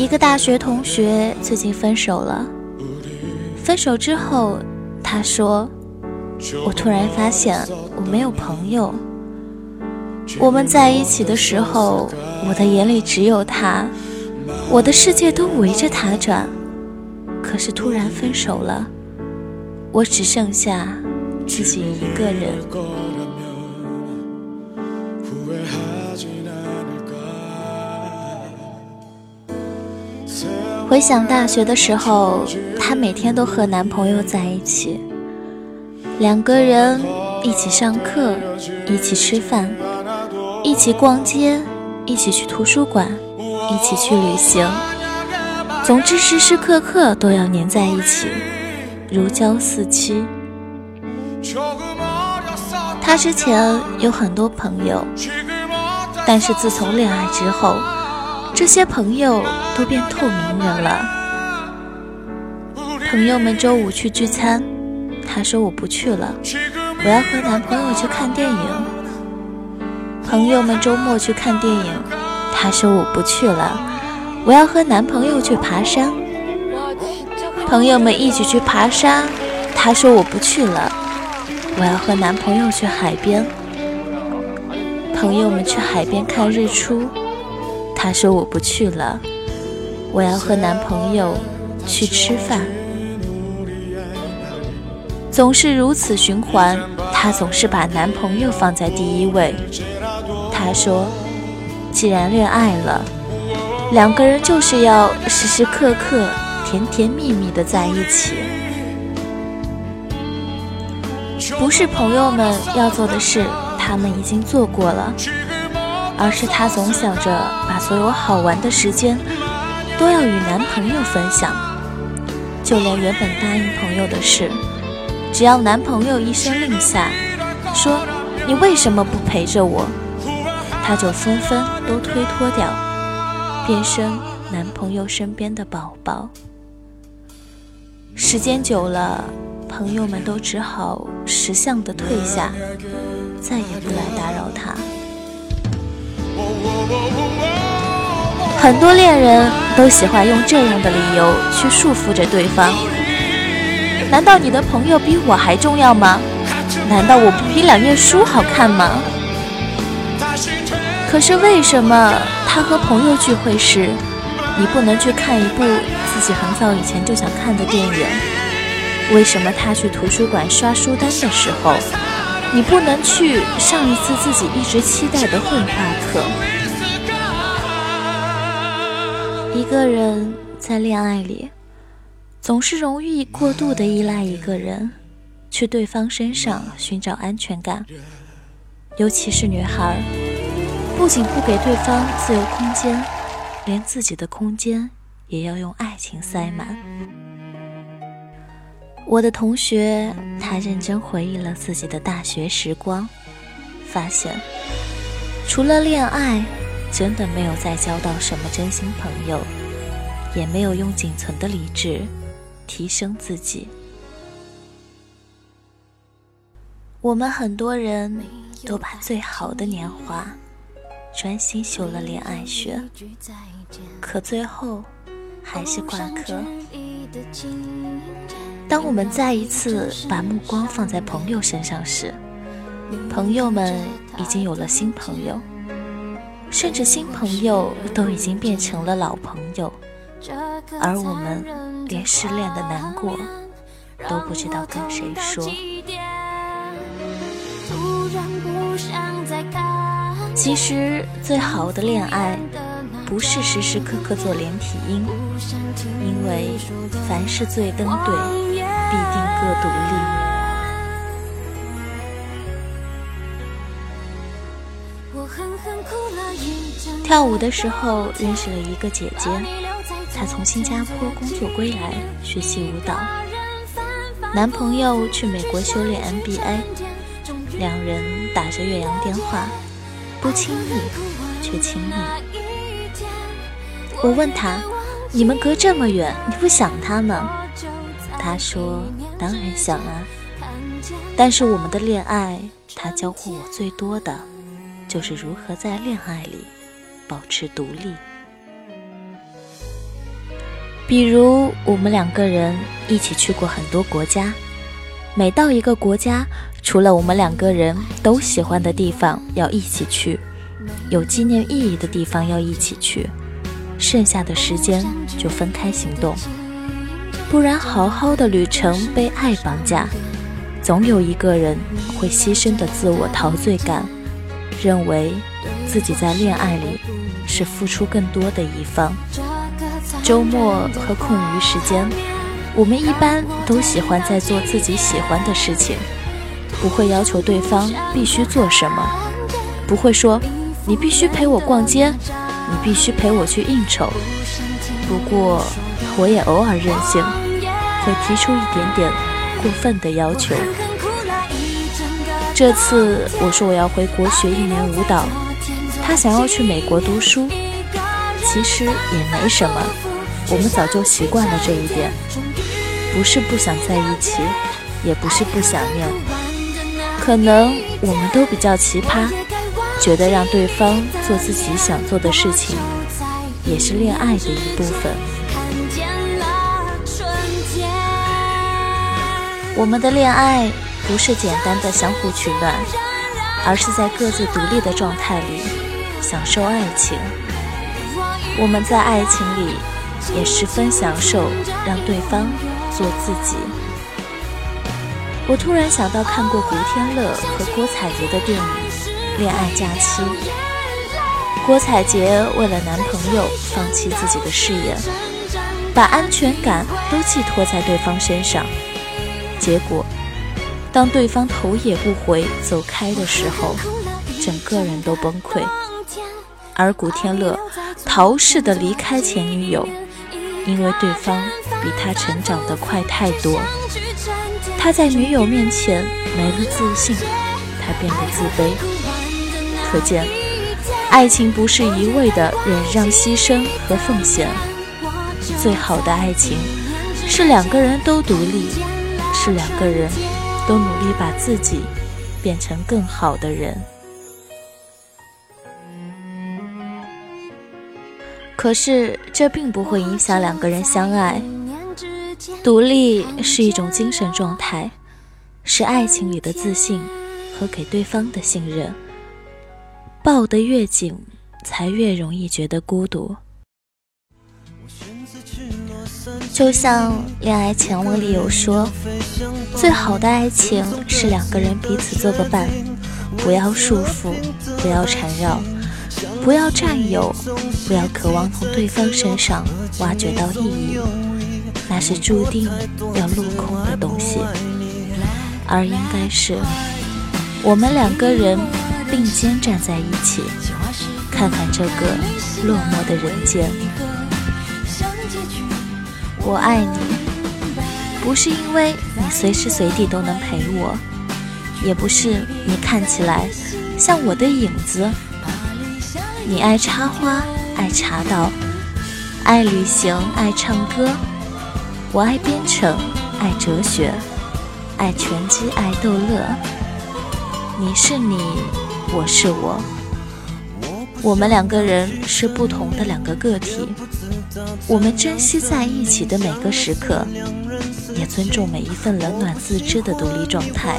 一个大学同学最近分手了。分手之后，他说：“我突然发现我没有朋友。我们在一起的时候，我的眼里只有他，我的世界都围着他转。可是突然分手了，我只剩下自己一个人。”回想大学的时候，她每天都和男朋友在一起，两个人一起上课，一起吃饭，一起逛街，一起去图书馆，一起去旅行。总之，时时刻刻都要黏在一起，如胶似漆。她之前有很多朋友，但是自从恋爱之后。这些朋友都变透明人了。朋友们周五去聚餐，她说我不去了，我要和男朋友去看电影。朋友们周末去看电影，她说我不去了，我要和男朋友去爬山。朋友们一起去爬山，她说我不去了，我要和男朋友去海边。朋友们去海边看日出。他说我不去了，我要和男朋友去吃饭。总是如此循环，她总是把男朋友放在第一位。她说，既然恋爱了，两个人就是要时时刻刻甜甜蜜蜜的在一起。不是朋友们要做的事，他们已经做过了。而是她总想着所有好玩的时间都要与男朋友分享，就连原本答应朋友的事，只要男朋友一声令下，说你为什么不陪着我，他就纷纷都推脱掉，变身男朋友身边的宝宝。时间久了，朋友们都只好识相的退下，再也不来打扰他。很多恋人都喜欢用这样的理由去束缚着对方。难道你的朋友比我还重要吗？难道我不比两页书好看吗？可是为什么他和朋友聚会时，你不能去看一部自己很早以前就想看的电影？为什么他去图书馆刷书单的时候，你不能去上一次自己一直期待的绘画课？一个人在恋爱里，总是容易过度的依赖一个人，去对方身上寻找安全感。尤其是女孩，不仅不给对方自由空间，连自己的空间也要用爱情塞满。我的同学，他认真回忆了自己的大学时光，发现除了恋爱。真的没有再交到什么真心朋友，也没有用仅存的理智提升自己。我们很多人都把最好的年华专心修了恋爱学，可最后还是挂科。当我们再一次把目光放在朋友身上时，朋友们已经有了新朋友。甚至新朋友都已经变成了老朋友，而我们连失恋的难过都不知道跟谁说。其实，最好的恋爱不是时时刻刻做连体婴，因为凡是最登对，必定各独立。跳舞的时候认识了一个姐姐，她从新加坡工作归来学习舞蹈，男朋友去美国修炼 MBA，两人打着越洋电话，不亲密却亲密。我问她：“你们隔这么远，你不想他吗？”她说：“当然想啊，但是我们的恋爱，他教会我最多的，就是如何在恋爱里。”保持独立。比如，我们两个人一起去过很多国家，每到一个国家，除了我们两个人都喜欢的地方要一起去，有纪念意义的地方要一起去，剩下的时间就分开行动。不然，好好的旅程被爱绑架，总有一个人会牺牲的自我陶醉感，认为自己在恋爱里是付出更多的一方。周末和空余时间，我们一般都喜欢在做自己喜欢的事情，不会要求对方必须做什么，不会说你必须陪我逛街，你必须陪我去应酬。不过，我也偶尔任性，会提出一点点过分的要求。这次我说我要回国学一年舞蹈，他想要去美国读书。其实也没什么，我们早就习惯了这一点，不是不想在一起，也不是不想念，可能我们都比较奇葩，觉得让对方做自己想做的事情，也是恋爱的一部分。我们的恋爱不是简单的相互取暖，而是在各自独立的状态里享受爱情。我们在爱情里也十分享受让对方做自己。我突然想到看过古天乐和郭采洁的电影《恋爱假期》，郭采洁为了男朋友放弃自己的事业，把安全感都寄托在对方身上，结果当对方头也不回走开的时候，整个人都崩溃。而古天乐逃似的离开前女友，因为对方比他成长得快太多。他在女友面前没了自信，他变得自卑。可见，爱情不是一味的忍让、牺牲和奉献。最好的爱情，是两个人都独立，是两个人都努力把自己变成更好的人。可是，这并不会影响两个人相爱。独立是一种精神状态，是爱情里的自信和给对方的信任。抱得越紧，才越容易觉得孤独。就像《恋爱前文》里有说，最好的爱情是两个人彼此做个伴，不要束缚，不要缠绕。不要占有，不要渴望从对方身上挖掘到意义，那是注定要落空的东西。而应该是我们两个人并肩站在一起，看看这个落寞的人间。我爱你，不是因为你随时随地都能陪我，也不是你看起来像我的影子。你爱插花，爱茶道，爱旅行，爱唱歌。我爱编程，爱哲学，爱拳击，爱逗乐。你是你，我是我，我们两个人是不同的两个个体。我们珍惜在一起的每个时刻，也尊重每一份冷暖自知的独立状态。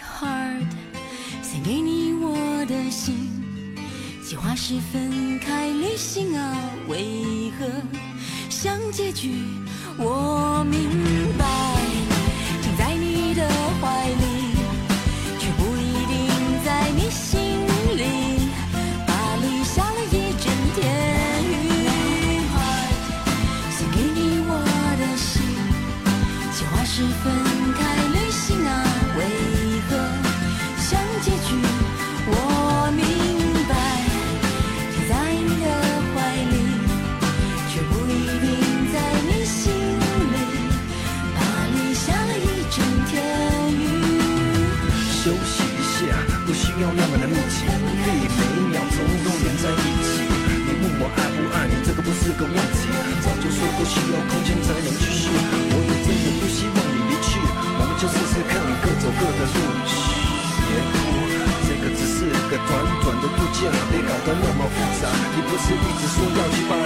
hard 献给你我的心。计划是分开旅行啊为何像结局我明白？休息一下，不需要那么的密集，不必每一秒钟都连在一起。你问我爱不爱你，这个不是个问题，早就说过需要空间才能继续。我也真的不希望你离去，我们就试试看，各走各的路。嘘，别哭，这个只是个短短的度假，别搞得那么复杂。你不是一直说要去巴黎？